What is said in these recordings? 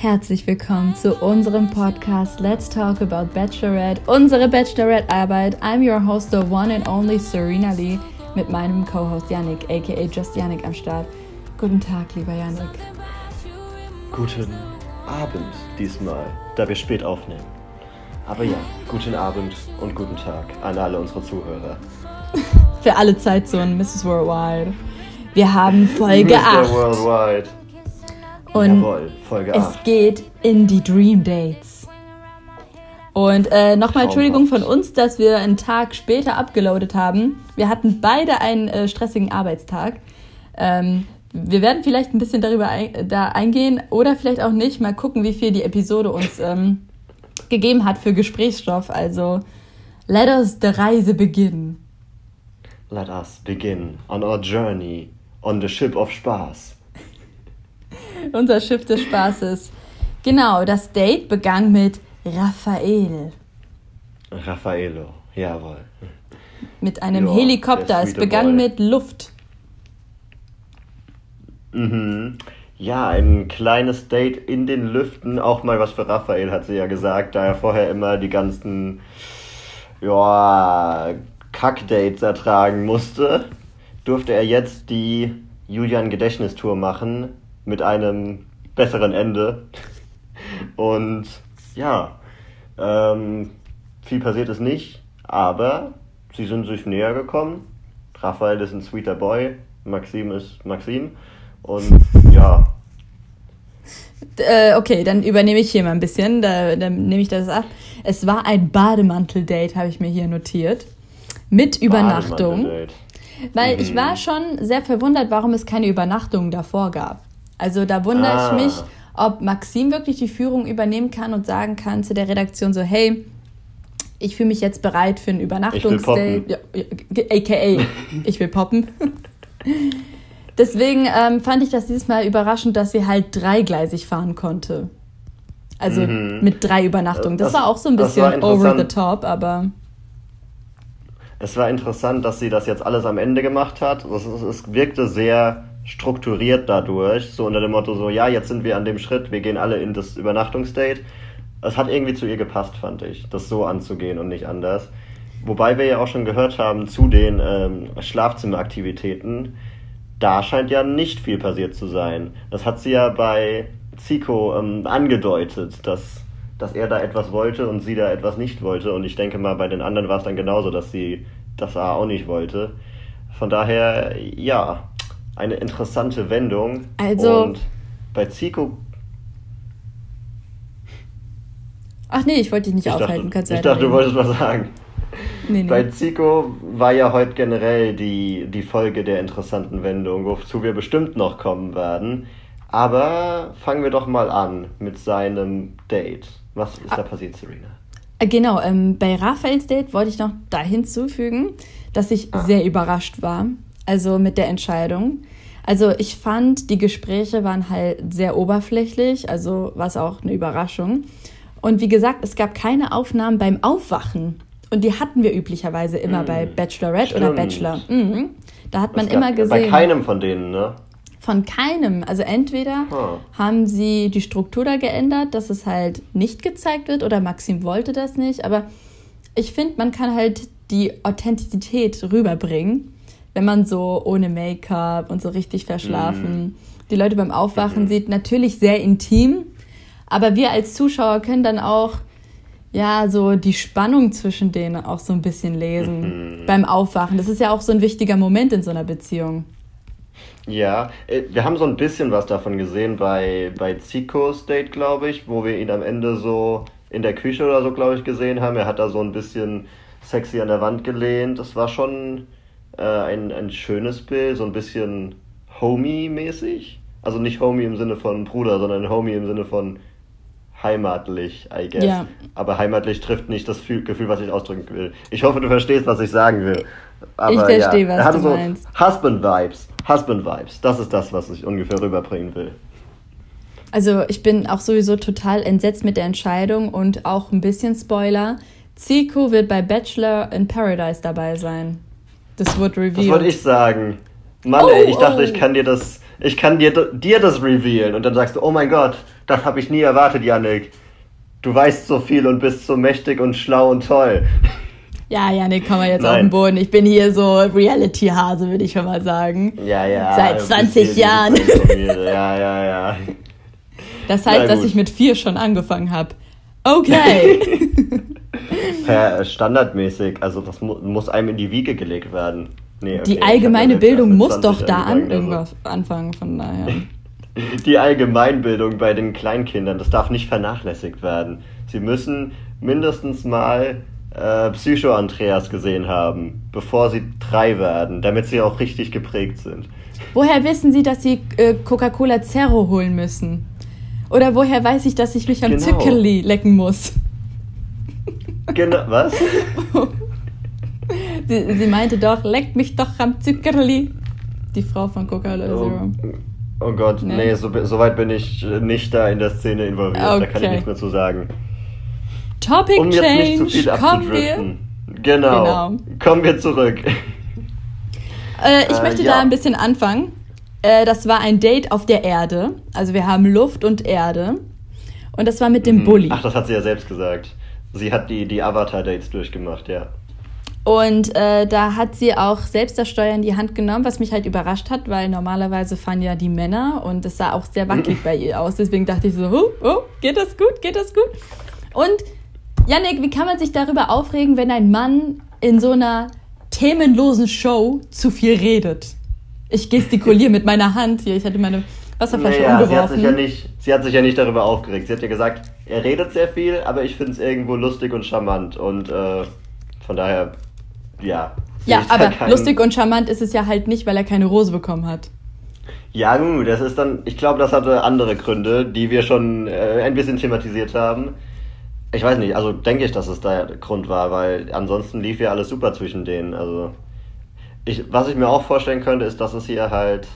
Herzlich willkommen zu unserem Podcast Let's Talk About Bachelorette, unsere Bachelorette-Arbeit. I'm your host, the one and only Serena Lee, mit meinem Co-Host Yannick, aka Just Yannick am Start. Guten Tag, lieber Yannick. Guten Abend diesmal, da wir spät aufnehmen. Aber ja, guten Abend und guten Tag an alle unsere Zuhörer. Für alle Zeitzonen, Mrs. Worldwide. Wir haben Folge Mr. 8. Worldwide. Und Jawohl, Folge es 8. geht in die Dream Dates. Und äh, nochmal Entschuldigung von uns, dass wir einen Tag später abgeloadet haben. Wir hatten beide einen äh, stressigen Arbeitstag. Ähm, wir werden vielleicht ein bisschen darüber ein, da eingehen oder vielleicht auch nicht. Mal gucken, wie viel die Episode uns ähm, gegeben hat für Gesprächsstoff. Also, let us the Reise beginnen. Let us begin on our journey on the ship of Spaß. Unser Schiff des Spaßes. Genau, das Date begann mit Raphael. Raffaello, jawohl. Mit einem Ja, Helikopter. Es begann Boy. mit Luft. Mhm. Ja, ein kleines Date in den Lüften, auch mal was für Raphael, hat sie ja gesagt, da er vorher immer die ganzen, ja, Kackdates ertragen musste, durfte er jetzt die Julian-Gedächtnistour machen mit einem besseren Ende. Und ja, ähm, viel passiert ist nicht, aber sie sind sich näher gekommen. Raphael ist ein sweeter Boy, Maxim ist Maxim. Und ja, Äh, okay, dann übernehme ich hier mal ein bisschen. Da, dann nehme ich das ab. Es war ein Bademantel-Date, habe ich mir hier notiert. Mit Übernachtung. Weil Mhm. ich war schon sehr verwundert, warum es keine Übernachtung davor gab. Also da wundere Ah. ich mich, ob Maxim wirklich die Führung übernehmen kann und sagen kann zu der Redaktion so, hey, ich fühle mich jetzt bereit für ein Übernachtungsdate. Ja, AKA, ich will poppen. Deswegen ähm, fand ich das dieses Mal überraschend, dass sie halt dreigleisig fahren konnte. Also Mhm. mit drei Übernachtungen. Das, Das- war auch so ein bisschen over the top, aber Es war interessant, dass sie das jetzt alles am Ende gemacht hat. Es, es, es wirkte sehr strukturiert dadurch, so unter dem Motto so, ja, jetzt sind wir an dem Schritt, wir gehen alle in das Übernachtungsdate. Es hat irgendwie zu ihr gepasst, fand ich, das so anzugehen und nicht anders. Wobei wir ja auch schon gehört haben zu den ähm, Schlafzimmeraktivitäten, da scheint ja nicht viel passiert zu sein. Das hat sie ja bei Zico ähm, angedeutet, dass, dass er da etwas wollte und sie da etwas nicht wollte. Und ich denke mal, bei den anderen war es dann genauso, dass sie das auch nicht wollte. Von daher, ja, eine interessante Wendung. Also- Und bei Zico, ach nee, ich wollte dich nicht ich aufhalten. dachte, Kannst ich dachte, du wolltest was sagen. nee, nee. Bei Zico war ja heute generell die, die Folge der interessanten Wendung, wozu wir bestimmt noch kommen werden. Aber fangen wir doch mal an mit seinem Date. Was ist da passiert, Serena? Äh, Genau, ähm, bei Raphaels Date wollte ich noch da hinzufügen, dass ich Ah. sehr überrascht war, also mit der Entscheidung. Also ich fand, die Gespräche waren halt sehr oberflächlich, also war es auch eine Überraschung. Und wie gesagt, es gab keine Aufnahmen beim Aufwachen. Und die hatten wir üblicherweise immer Mm, bei Bachelorette oder stimmt. Bachelor. Mhm. Da hat man gab- immer gesehen. Bei keinem von denen, ne? Von keinem. Also entweder Ah. haben sie die Struktur da geändert, dass es halt nicht gezeigt wird oder Maxim wollte das nicht. Aber ich finde, man kann halt die Authentizität rüberbringen, wenn man so ohne Make-up und so richtig verschlafen die Leute beim Aufwachen sieht. Natürlich sehr intim, aber wir als Zuschauer können dann auch ja so die Spannung zwischen denen auch so ein bisschen lesen beim Aufwachen. Das ist ja auch so ein wichtiger Moment in so einer Beziehung. Ja, äh, wir haben so ein bisschen was davon gesehen bei, bei Zico's Date, glaube ich, wo wir ihn am Ende so in der Küche oder so, glaube ich, gesehen haben. Er hat da so ein bisschen sexy an der Wand gelehnt. Das war schon äh, ein, ein schönes Bild, so ein bisschen Homie-mäßig. Also nicht Homie im Sinne von Bruder, sondern Homie im Sinne von heimatlich, I guess. Ja. Aber heimatlich trifft nicht das Fühl- Gefühl, was ich ausdrücken will. Ich hoffe, du verstehst, was ich sagen will. Aber Ich verstehe, was er du so meinst. Husband-Vibes. Husband-Vibes. Das ist das, was ich ungefähr rüberbringen will. Also ich bin auch sowieso total entsetzt mit der Entscheidung und auch ein bisschen Spoiler. Zico wird bei Bachelor in Paradise dabei sein. Das wird Das revealed. wollte ich sagen. Mann, Oh, ey, ich dachte, oh. ich kann dir das, ich kann dir, dir das revealen. Und dann sagst du, oh mein Gott, das habe ich nie erwartet, Yannick. Du weißt so viel und bist so mächtig und schlau und toll. Ja, Janik, komm mal jetzt Nein. auf den Boden. Ich bin hier so Reality-Hase, würde ich schon mal sagen. Ja, ja. Seit 20 Jahren. ja, ja, ja. Das heißt, dass ich mit vier schon angefangen habe. Okay. ja, standardmäßig. Also das mu muss einem in die Wiege gelegt werden. Nee, okay, die allgemeine Bildung muss doch da an irgendwas also. anfangen, von daher. Die Allgemeinbildung bei den Kleinkindern, das darf nicht vernachlässigt werden. Sie müssen mindestens mal äh, Psycho-Andreas gesehen haben, bevor sie drei werden, damit sie auch richtig geprägt sind. Woher wissen Sie, dass Sie äh, Coca-Cola Zero holen müssen? Oder woher weiß ich, dass ich mich am genau. Zuckerli lecken muss? Genau, was? sie, sie, meinte doch, leck mich doch am Zuckerli. Die Frau von Coca-Cola Zero. Oh, oh Gott, nee, nee so, so, weit bin ich nicht da in der Szene involviert. Okay. Da kann ich nichts mehr zu sagen. Topic um jetzt Change. nicht zu viel abzudriften. Genau. genau. Kommen wir zurück. Äh, ich äh, möchte ja. da ein bisschen anfangen. Äh, das war ein Date auf der Erde. Also wir haben Luft und Erde. Und das war mit dem mhm. Bulli. Ach, das hat sie ja selbst gesagt. Sie hat die, die Avatar-Dates durchgemacht, ja. Und äh, da hat sie auch selbst das Steuer in die Hand genommen, was mich halt überrascht hat, weil normalerweise fahren ja die Männer und es sah auch sehr wackelig bei ihr aus. Deswegen dachte ich so, oh, oh, geht das gut, geht das gut? Und Yannick, wie kann man sich darüber aufregen, wenn ein Mann in so einer themenlosen Show zu viel redet? Ich gestikuliere mit meiner Hand hier. Ich hatte meine Wasserflasche naja, umgeworfen. Sie hat, sich ja nicht, sie hat sich ja nicht darüber aufgeregt. Sie hat ja gesagt, er redet sehr viel, aber ich finde es irgendwo lustig und charmant. Und äh, von daher, ja. Ja, aber lustig und charmant ist es ja halt nicht, weil er keine Rose bekommen hat. Ja, gut, das ist dann, ich glaube, das hatte andere Gründe, die wir schon äh, ein bisschen thematisiert haben. Ich weiß nicht, also denke ich, dass es der Grund war, weil ansonsten lief ja alles super zwischen denen. Also ich, was ich mir auch vorstellen könnte, ist, dass es hier halt,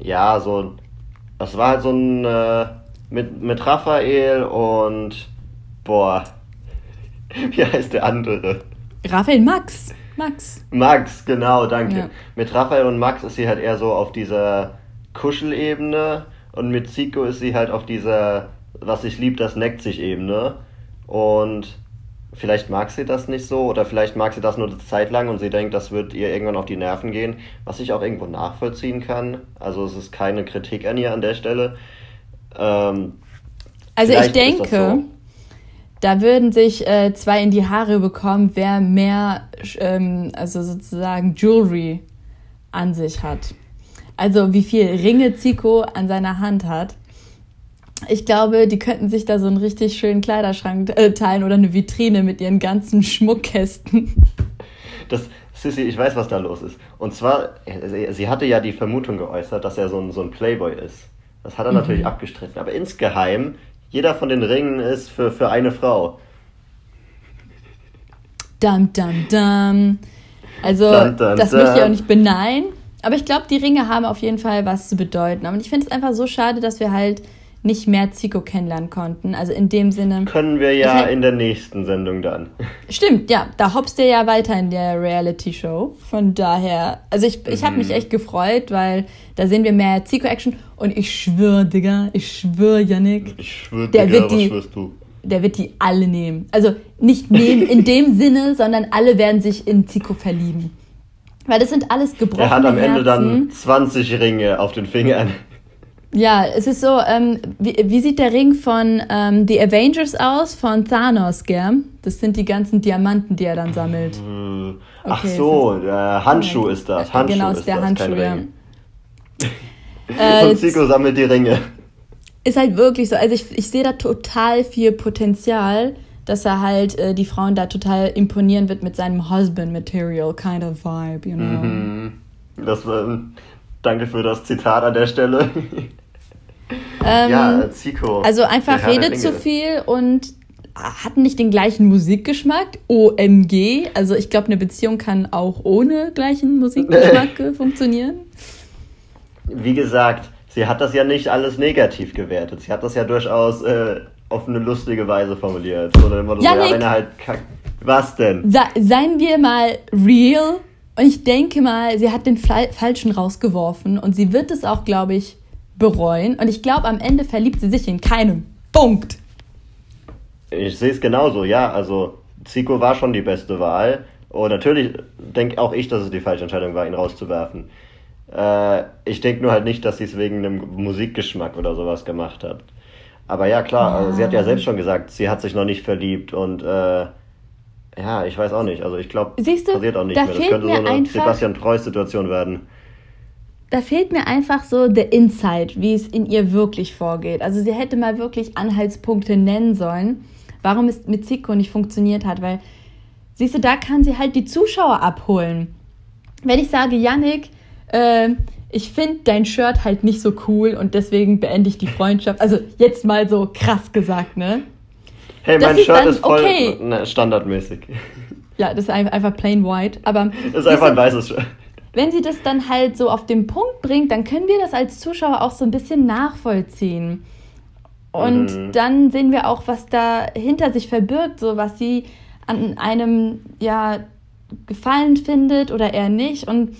ja, so, das war halt so ein, äh, mit, mit Raphael und, boah, wie heißt der andere? Raphael Max. Max. Max, genau, danke. Ja. Mit Raphael und Max ist sie halt eher so auf dieser Kuschelebene und mit Zico ist sie halt auf dieser, was ich lieb, das neckt sich Ebene. Und vielleicht mag sie das nicht so oder vielleicht mag sie das nur eine Zeit lang und sie denkt, das wird ihr irgendwann auf die Nerven gehen, was ich auch irgendwo nachvollziehen kann. Also es ist keine Kritik an ihr an der Stelle. Ähm, also ich denke, so. da würden sich äh, zwei in die Haare bekommen, wer mehr, ähm, also sozusagen Jewelry an sich hat. Also wie viel Ringe Zico an seiner Hand hat ich glaube, die könnten sich da so einen richtig schönen Kleiderschrank äh, teilen oder eine Vitrine mit ihren ganzen Schmuckkästen. Das, Sissy, ich weiß, was da los ist. Und zwar, sie, sie hatte ja die Vermutung geäußert, dass er so ein, so ein Playboy ist. Das hat er mhm. natürlich abgestritten. Aber insgeheim, jeder von den Ringen ist für, für eine Frau. Dum, dum, dum. Also, dum, dum, das möchte ich auch nicht beneiden. Aber ich glaube, die Ringe haben auf jeden Fall was zu bedeuten. Und ich finde es einfach so schade, dass wir halt nicht mehr Zico kennenlernen konnten. Also in dem Sinne. Können wir ja in der nächsten Sendung dann. Stimmt, ja. Da hoppst du ja weiter in der Reality-Show. Von daher, also ich, ich habe mich mhm. echt gefreut, weil da sehen wir mehr Zico-Action. Und ich schwöre, Digga, ich schwöre, Yannick. Ich schwöre, Digga, wird die, was schwörst du? Der wird die alle nehmen. Also nicht nehmen in dem Sinne, sondern alle werden sich in Zico verlieben. Weil das sind alles gebrochene Er hat am Ende dann 20 Ringe auf den Fingern. Ja, es ist so, ähm, wie, wie, sieht der Ring von ähm, The Avengers aus? Von Thanos, gell? Das sind die ganzen Diamanten, die er dann sammelt. Okay, Ach so, der Handschuh ist das. Handschuh genau, ist, der das, Handschuh, ja. äh, Und Zico sammelt die Ringe. Ist halt wirklich so. Also ich, ich sehe da total viel Potenzial, dass er halt äh, die Frauen da total imponieren wird mit seinem Husband Material kind of vibe, you know. Mhm. Das war, danke für das Zitat an der Stelle. Ähm, ja, Zico. Also einfach redet zu viel und hatten nicht den gleichen Musikgeschmack. OMG. Also ich glaube, eine Beziehung kann auch ohne gleichen Musikgeschmack funktionieren. Wie gesagt, sie hat das ja nicht alles negativ gewertet. Sie hat das ja durchaus äh, auf eine lustige Weise formuliert. Oder immer so, ja, wenn er halt kackt. Was denn? seien wir mal real. Und ich denke mal, sie hat den Fla Falschen rausgeworfen und sie wird es auch, glaube ich, bereuen. Und ich glaube, am Ende verliebt sie sich in keinem. Punkt. Ich sehe es genauso, ja. Also Zico war schon die beste Wahl. Und natürlich denke auch ich, dass es die falsche Entscheidung war, ihn rauszuwerfen. Äh, ich denke nur halt nicht, dass sie es wegen einem Musikgeschmack oder sowas gemacht hat. Aber ja, klar. Also sie hat ja selbst schon gesagt, sie hat sich noch nicht verliebt und äh, ja, ich weiß auch nicht. Also ich glaube, passiert auch nicht da mehr. Das könnte so eine einfach, Sebastian Preuß-Situation werden. Da fehlt mir einfach so der Insight, wie es in ihr wirklich vorgeht. Also sie hätte mal wirklich Anhaltspunkte nennen sollen, warum es mit Zico nicht funktioniert hat, weil siehst du, da kann sie halt die Zuschauer abholen. Wenn ich sage, Yannick, äh, ich finde dein Shirt halt nicht so cool und deswegen beende ich die Freundschaft. Also jetzt mal so krass gesagt, ne? Hey, mein Shirt dann, ist voll okay. ne, standardmäßig. Ja, das ist einfach plain white. Aber das ist einfach ein weißes Shirt. Wenn sie das dann halt so auf den Punkt bringt, dann können wir das als Zuschauer auch so ein bisschen nachvollziehen. Und mhm. dann sehen wir auch, was da hinter sich verbirgt, so was sie an einem ja gefallen findet oder eher nicht. Und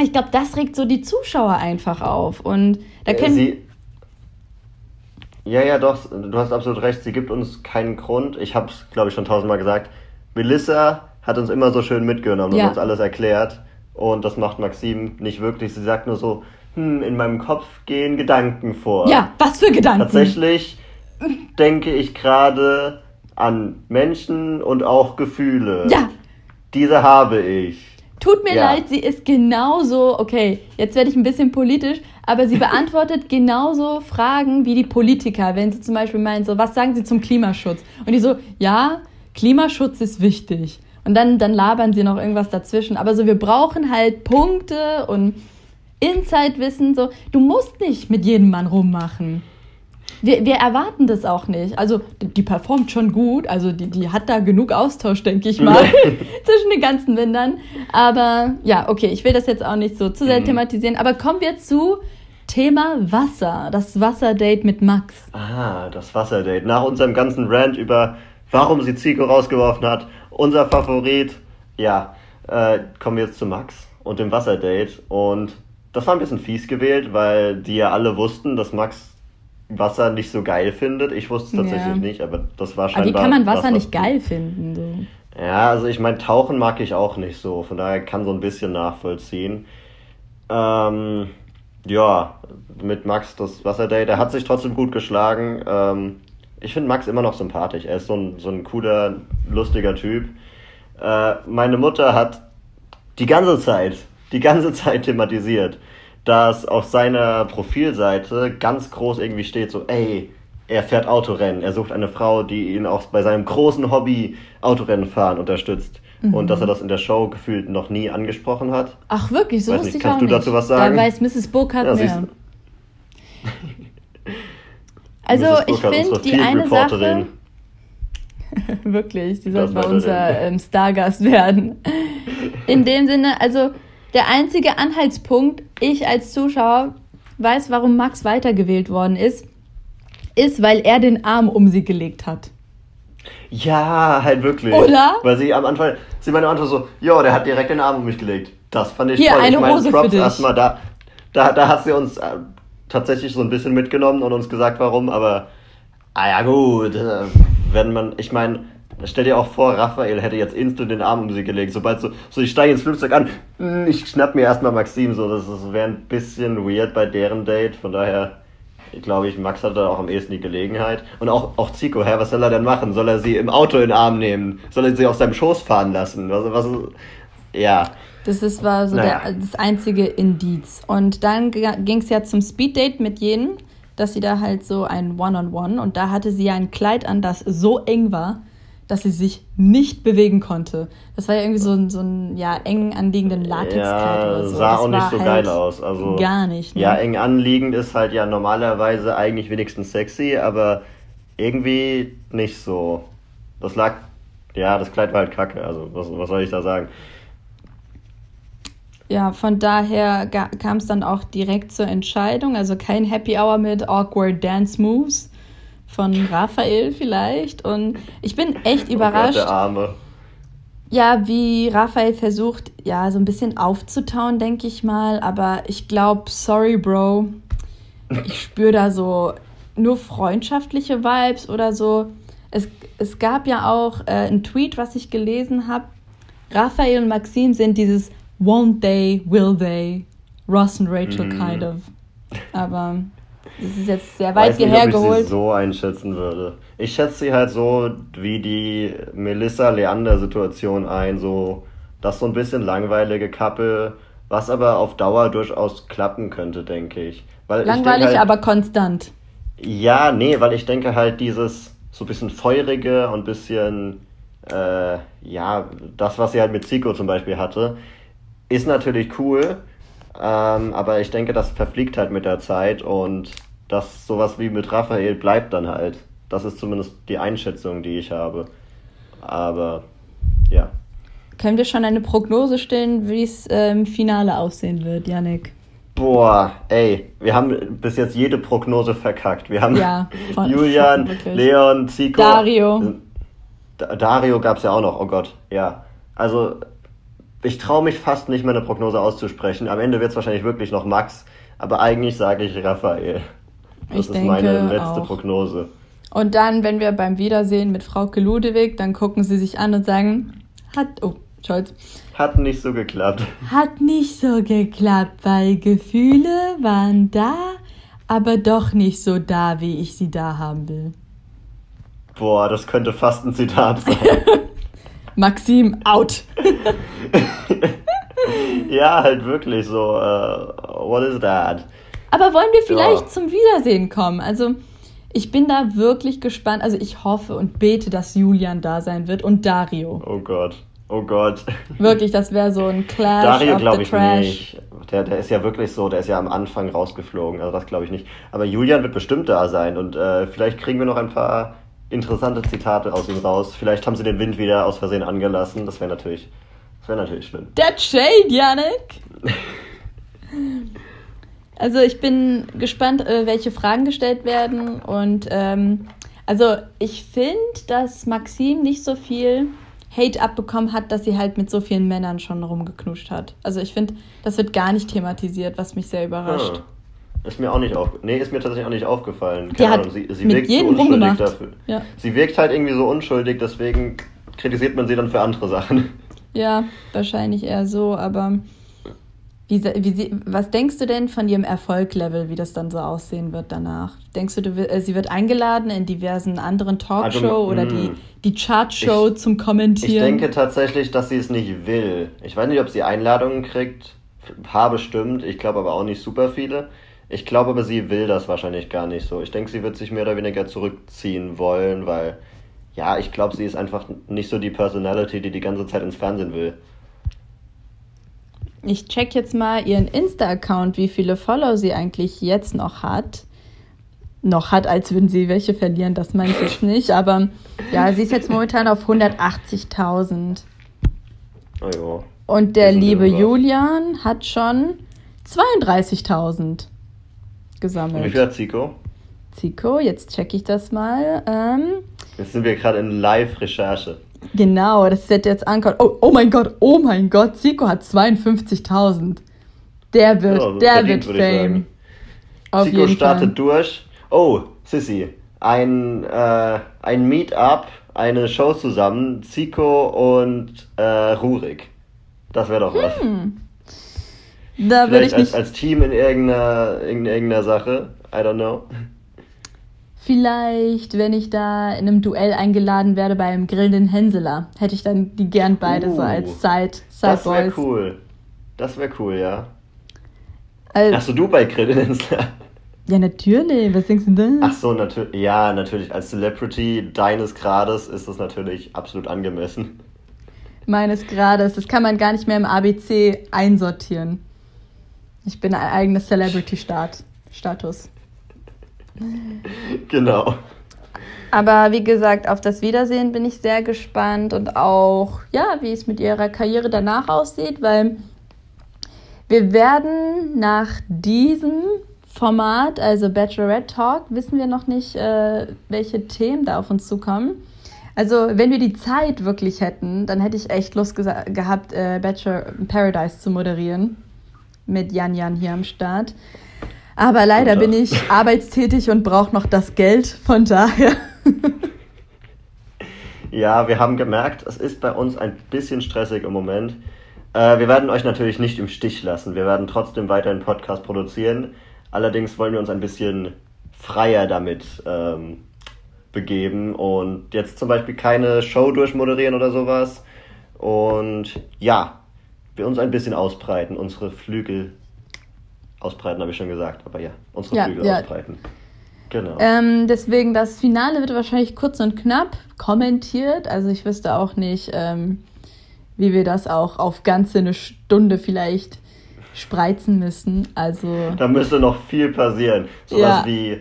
ich glaube, das regt so die Zuschauer einfach auf. Und da können. Sie, ja, ja, doch, du hast absolut recht. Sie gibt uns keinen Grund. Ich habe es, glaube ich, schon tausendmal gesagt. Melissa hat uns immer so schön mitgenommen ja. und uns alles erklärt. Und das macht Maxim nicht wirklich. Sie sagt nur so, hm, in meinem Kopf gehen Gedanken vor. Ja, was für Gedanken? Tatsächlich denke ich gerade an Menschen und auch Gefühle. Ja. Diese habe ich. Tut mir ja. leid, sie ist genauso, okay, jetzt werde ich ein bisschen politisch, aber sie beantwortet genauso Fragen wie die Politiker, wenn sie zum Beispiel meinen, so, was sagen sie zum Klimaschutz? Und die so, ja, Klimaschutz ist wichtig. Und dann, dann labern sie noch irgendwas dazwischen. Aber so, wir brauchen halt Punkte und Insight-Wissen. So, du musst nicht mit jedem Mann rummachen wir, wir erwarten das auch nicht. Also die performt schon gut, also die, die hat da genug Austausch, denke ich mal, zwischen den ganzen Ländern. Aber ja, okay, ich will das jetzt auch nicht so zu sehr mhm. thematisieren. Aber kommen wir zu Thema Wasser, das Wasserdate mit Max. Ah, das Wasserdate. Nach unserem ganzen Rant über, warum sie Zico rausgeworfen hat, unser Favorit, ja, äh, kommen wir jetzt zu Max und dem Wasserdate. Und das war ein bisschen fies gewählt, weil die ja alle wussten, dass Max Wasser nicht so geil findet. Ich wusste es tatsächlich ja. nicht, aber das war scheinbar. Aber wie kann man Wasser was, nicht geil finden? So? Ja, also ich meine, Tauchen mag ich auch nicht so. Von daher kann so ein bisschen nachvollziehen. Ähm, ja, mit Max das Wasserdate. Er hat sich trotzdem gut geschlagen. Ähm, ich finde Max immer noch sympathisch. Er ist so ein, so ein cooler, lustiger Typ. Äh, meine Mutter hat die ganze Zeit, die ganze Zeit thematisiert dass auf seiner Profilseite ganz groß irgendwie steht so, ey, er fährt Autorennen. Er sucht eine Frau, die ihn auch bei seinem großen Hobby Autorennen fahren unterstützt. Mhm. Und dass er das in der Show gefühlt noch nie angesprochen hat. Ach wirklich, so wusste ich Kannst du dazu was sagen? Da weiß Mrs. Burkhardt ja, mehr. also ich finde die eine Sache... wirklich, die sollte mal unser ähm, Stargast werden. In dem Sinne, also der einzige Anhaltspunkt, ich als Zuschauer weiß, warum Max weitergewählt worden ist, ist, weil er den Arm um sie gelegt hat. Ja, halt wirklich. Oder? Weil sie am Anfang, sie am Anfang so, ja, der hat direkt den Arm um mich gelegt. Das fand ich Hier, toll. Eine ich meine, Hose Props erstmal da, da, da hat sie uns äh, tatsächlich so ein bisschen mitgenommen und uns gesagt, warum, aber, ah ja, gut, äh, wenn man, ich meine, Stell dir auch vor, Raphael hätte jetzt instant den Arm um sie gelegt. Sobald so, so ich steige ins Flugzeug an, hm, ich schnapp mir erstmal Maxim. So, das, das wäre ein bisschen weird bei deren Date. Von daher, glaube ich, Max hatte auch am ehesten die Gelegenheit. Und auch, auch Zico, hä, was soll er denn machen? Soll er sie im Auto in den Arm nehmen? Soll er sie auf seinem Schoß fahren lassen? Was, was, ja. Das ist, war so naja. der, das einzige Indiz. Und dann ging es ja zum Speeddate mit jenen, dass sie da halt so ein One-on-One -on -One, und da hatte sie ja ein Kleid an, das so eng war, dass sie sich nicht bewegen konnte. Das war ja irgendwie so ein, so ein ja, eng anliegenden Latexkleid ja, oder so. sah das auch nicht so halt geil aus. Also, gar nicht. Ne? Ja, eng anliegend ist halt ja normalerweise eigentlich wenigstens sexy, aber irgendwie nicht so. Das lag, ja, das Kleid war halt kacke, also was, was soll ich da sagen? Ja, von daher kam es dann auch direkt zur Entscheidung. Also kein Happy Hour mit Awkward Dance Moves von Raphael vielleicht. Und ich bin echt überrascht. Oh Gott, der Arme. ja, wie Raphael versucht, ja, so ein bisschen aufzutauen, denke ich mal. Aber ich glaube, sorry, Bro. Ich spüre da so nur freundschaftliche Vibes oder so. Es, es gab ja auch äh, einen Tweet, was ich gelesen habe. Raphael und Maxim sind dieses Won't they, will they, Ross und Rachel mm. kind of. Aber das ist jetzt sehr weit hierher hergeholt. Ob ich sie so einschätzen würde. Ich schätze sie halt so wie die Melissa-Leander-Situation ein, so das so ein bisschen langweilige Kappel, was aber auf Dauer durchaus klappen könnte, denke ich. Weil Langweilig, ich halt, aber konstant. Ja, nee, weil ich denke halt dieses so ein bisschen feurige und ein bisschen, äh, ja, das, was sie halt mit Zico zum Beispiel hatte, ist natürlich cool, ähm, aber ich denke, das verfliegt halt mit der Zeit und das sowas wie mit Raphael bleibt dann halt. Das ist zumindest die Einschätzung, die ich habe. Aber ja. Können wir schon eine Prognose stellen, wie es äh, im Finale aussehen wird, Yannick? Boah, ey, wir haben bis jetzt jede Prognose verkackt. Wir haben ja, von, Julian, von Leon, Zico. Dario. Dario gab es ja auch noch, oh Gott, ja. Also, ich traue mich fast nicht mehr eine Prognose auszusprechen. Am Ende wird es wahrscheinlich wirklich noch Max, aber eigentlich sage ich Raphael. Das ich ist meine letzte auch. Prognose. Und dann, wenn wir beim Wiedersehen mit Frau Ludewig, dann gucken sie sich an und sagen, hat, oh, Scholz. Hat nicht so geklappt. Hat nicht so geklappt, weil Gefühle waren da, aber doch nicht so da, wie ich sie da haben will. Boah, das könnte fast ein Zitat sein. Maxim, out. ja, halt wirklich so, uh, what is that? Aber wollen wir vielleicht ja. zum Wiedersehen kommen? Also, ich bin da wirklich gespannt. Also, ich hoffe und bete, dass Julian da sein wird und Dario. Oh Gott. Oh Gott. Wirklich, das wäre so ein Clash Dario glaube ich Trash. nicht. Der, der ist ja wirklich so, der ist ja am Anfang rausgeflogen. Also, das glaube ich nicht. Aber Julian wird bestimmt da sein und äh, vielleicht kriegen wir noch ein paar interessante Zitate aus ihm raus. Vielleicht haben sie den Wind wieder aus Versehen angelassen. Das wäre natürlich, das wäre natürlich schlimm. That shade, Yannick! Also ich bin gespannt, äh, welche Fragen gestellt werden. Und ähm, also ich finde, dass Maxim nicht so viel Hate abbekommen hat, dass sie halt mit so vielen Männern schon rumgeknuscht hat. Also ich finde, das wird gar nicht thematisiert, was mich sehr überrascht. Ah, ist mir auch nicht auf, nee, ist mir tatsächlich auch nicht aufgefallen. Keine Ahnung, sie, sie wirkt so unschuldig dafür. Ja. Sie wirkt halt irgendwie so unschuldig, deswegen kritisiert man sie dann für andere Sachen. Ja, wahrscheinlich eher so, aber wie, wie was denkst du denn von ihrem Erfolglevel, wie das dann so aussehen wird danach? Denkst du, du äh, sie wird eingeladen in diversen anderen Talkshows also, oder die, mm. die Chartshow ich, zum Kommentieren? Ich denke tatsächlich, dass sie es nicht will. Ich weiß nicht, ob sie Einladungen kriegt. Ein paar bestimmt. Ich glaube aber auch nicht super viele. Ich glaube aber, sie will das wahrscheinlich gar nicht so. Ich denke, sie wird sich mehr oder weniger zurückziehen wollen, weil, ja, ich glaube, sie ist einfach nicht so die Personality, die die ganze Zeit ins Fernsehen will. Ich check jetzt mal ihren Insta-Account, wie viele Follower sie eigentlich jetzt noch hat. Noch hat, als würden sie welche verlieren, das meine ich jetzt nicht. Aber ja, sie ist jetzt momentan auf 180.000. Oh ja. Und der liebe Julian hat schon 32.000 gesammelt. Und wie viel hat Zico? Zico, jetzt check ich das mal. Ähm, jetzt sind wir gerade in Live-Recherche. Genau, das wird jetzt ankommen. Oh, oh mein Gott, oh mein Gott, Zico hat 52.000. Der wird, ja, der verdient, wird Fame. Auf Zico startet Fall. durch. Oh, Sissy, ein, äh, ein Meetup, eine Show zusammen, Zico und äh, Rurik. Das wäre doch was. Hm. Da würde ich nicht... Als, als Team in irgendeiner, in irgendeiner Sache. I don't know. Vielleicht, wenn ich da in einem Duell eingeladen werde beim grillenden Hänseler, hätte ich dann die gern beide uh, so als Side, Side Das wäre cool. Das wäre cool, ja. Also, Achso, du bei grillenden Hänseler? Ja, natürlich. Was denkst du denn? Ach so, natürlich. Ja, natürlich. Als Celebrity deines Grades ist das natürlich absolut angemessen. Meines Grades. Das kann man gar nicht mehr im ABC einsortieren. Ich bin ein eigenes Celebrity-Status. Genau. Aber wie gesagt, auf das Wiedersehen bin ich sehr gespannt und auch, ja, wie es mit ihrer Karriere danach aussieht, weil wir werden nach diesem Format, also Bachelorette Talk, wissen wir noch nicht, äh, welche Themen da auf uns zukommen. Also, wenn wir die Zeit wirklich hätten, dann hätte ich echt Lust gehabt, äh, Bachelor Paradise zu moderieren. Mit Jan Jan hier am Start. Aber leider bin ich arbeitstätig und brauche noch das Geld, von daher. ja, wir haben gemerkt, es ist bei uns ein bisschen stressig im Moment. Äh, wir werden euch natürlich nicht im Stich lassen. Wir werden trotzdem weiter einen Podcast produzieren. Allerdings wollen wir uns ein bisschen freier damit ähm, begeben und jetzt zum Beispiel keine Show durchmoderieren oder sowas. Und ja, wir uns ein bisschen ausbreiten, unsere Flügel ausbreiten, habe ich schon gesagt, aber ja, unsere ja, Flügel ja. ausbreiten. Genau. Ähm, deswegen, das Finale wird wahrscheinlich kurz und knapp kommentiert. Also ich wüsste auch nicht, ähm, wie wir das auch auf ganze eine Stunde vielleicht spreizen müssen. Also. Da müsste noch viel passieren. Sowas ja. wie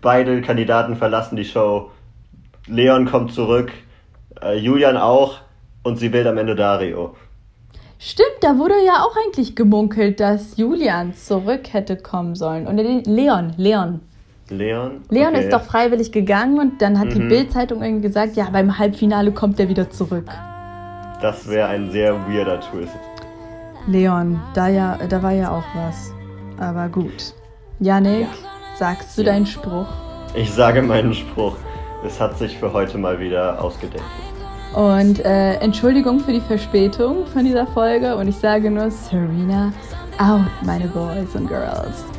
beide Kandidaten verlassen die Show, Leon kommt zurück, äh, Julian auch und sie wählt am Ende Dario. Stimmt, da wurde ja auch eigentlich gemunkelt, dass Julian zurück hätte kommen sollen. Und Leon, Leon. Leon? Leon okay. ist doch freiwillig gegangen und dann hat mhm. die Bild-Zeitung irgendwie gesagt, ja, beim Halbfinale kommt er wieder zurück. Das wäre ein sehr weirder Twist. Leon, da, ja, da war ja auch was. Aber gut. Janik, ja. sagst du ja. deinen Spruch? Ich sage meinen Spruch. Es hat sich für heute mal wieder ausgedeckt. Und äh, Entschuldigung für die Verspätung von dieser Folge. Und ich sage nur Serena out, meine Boys und Girls.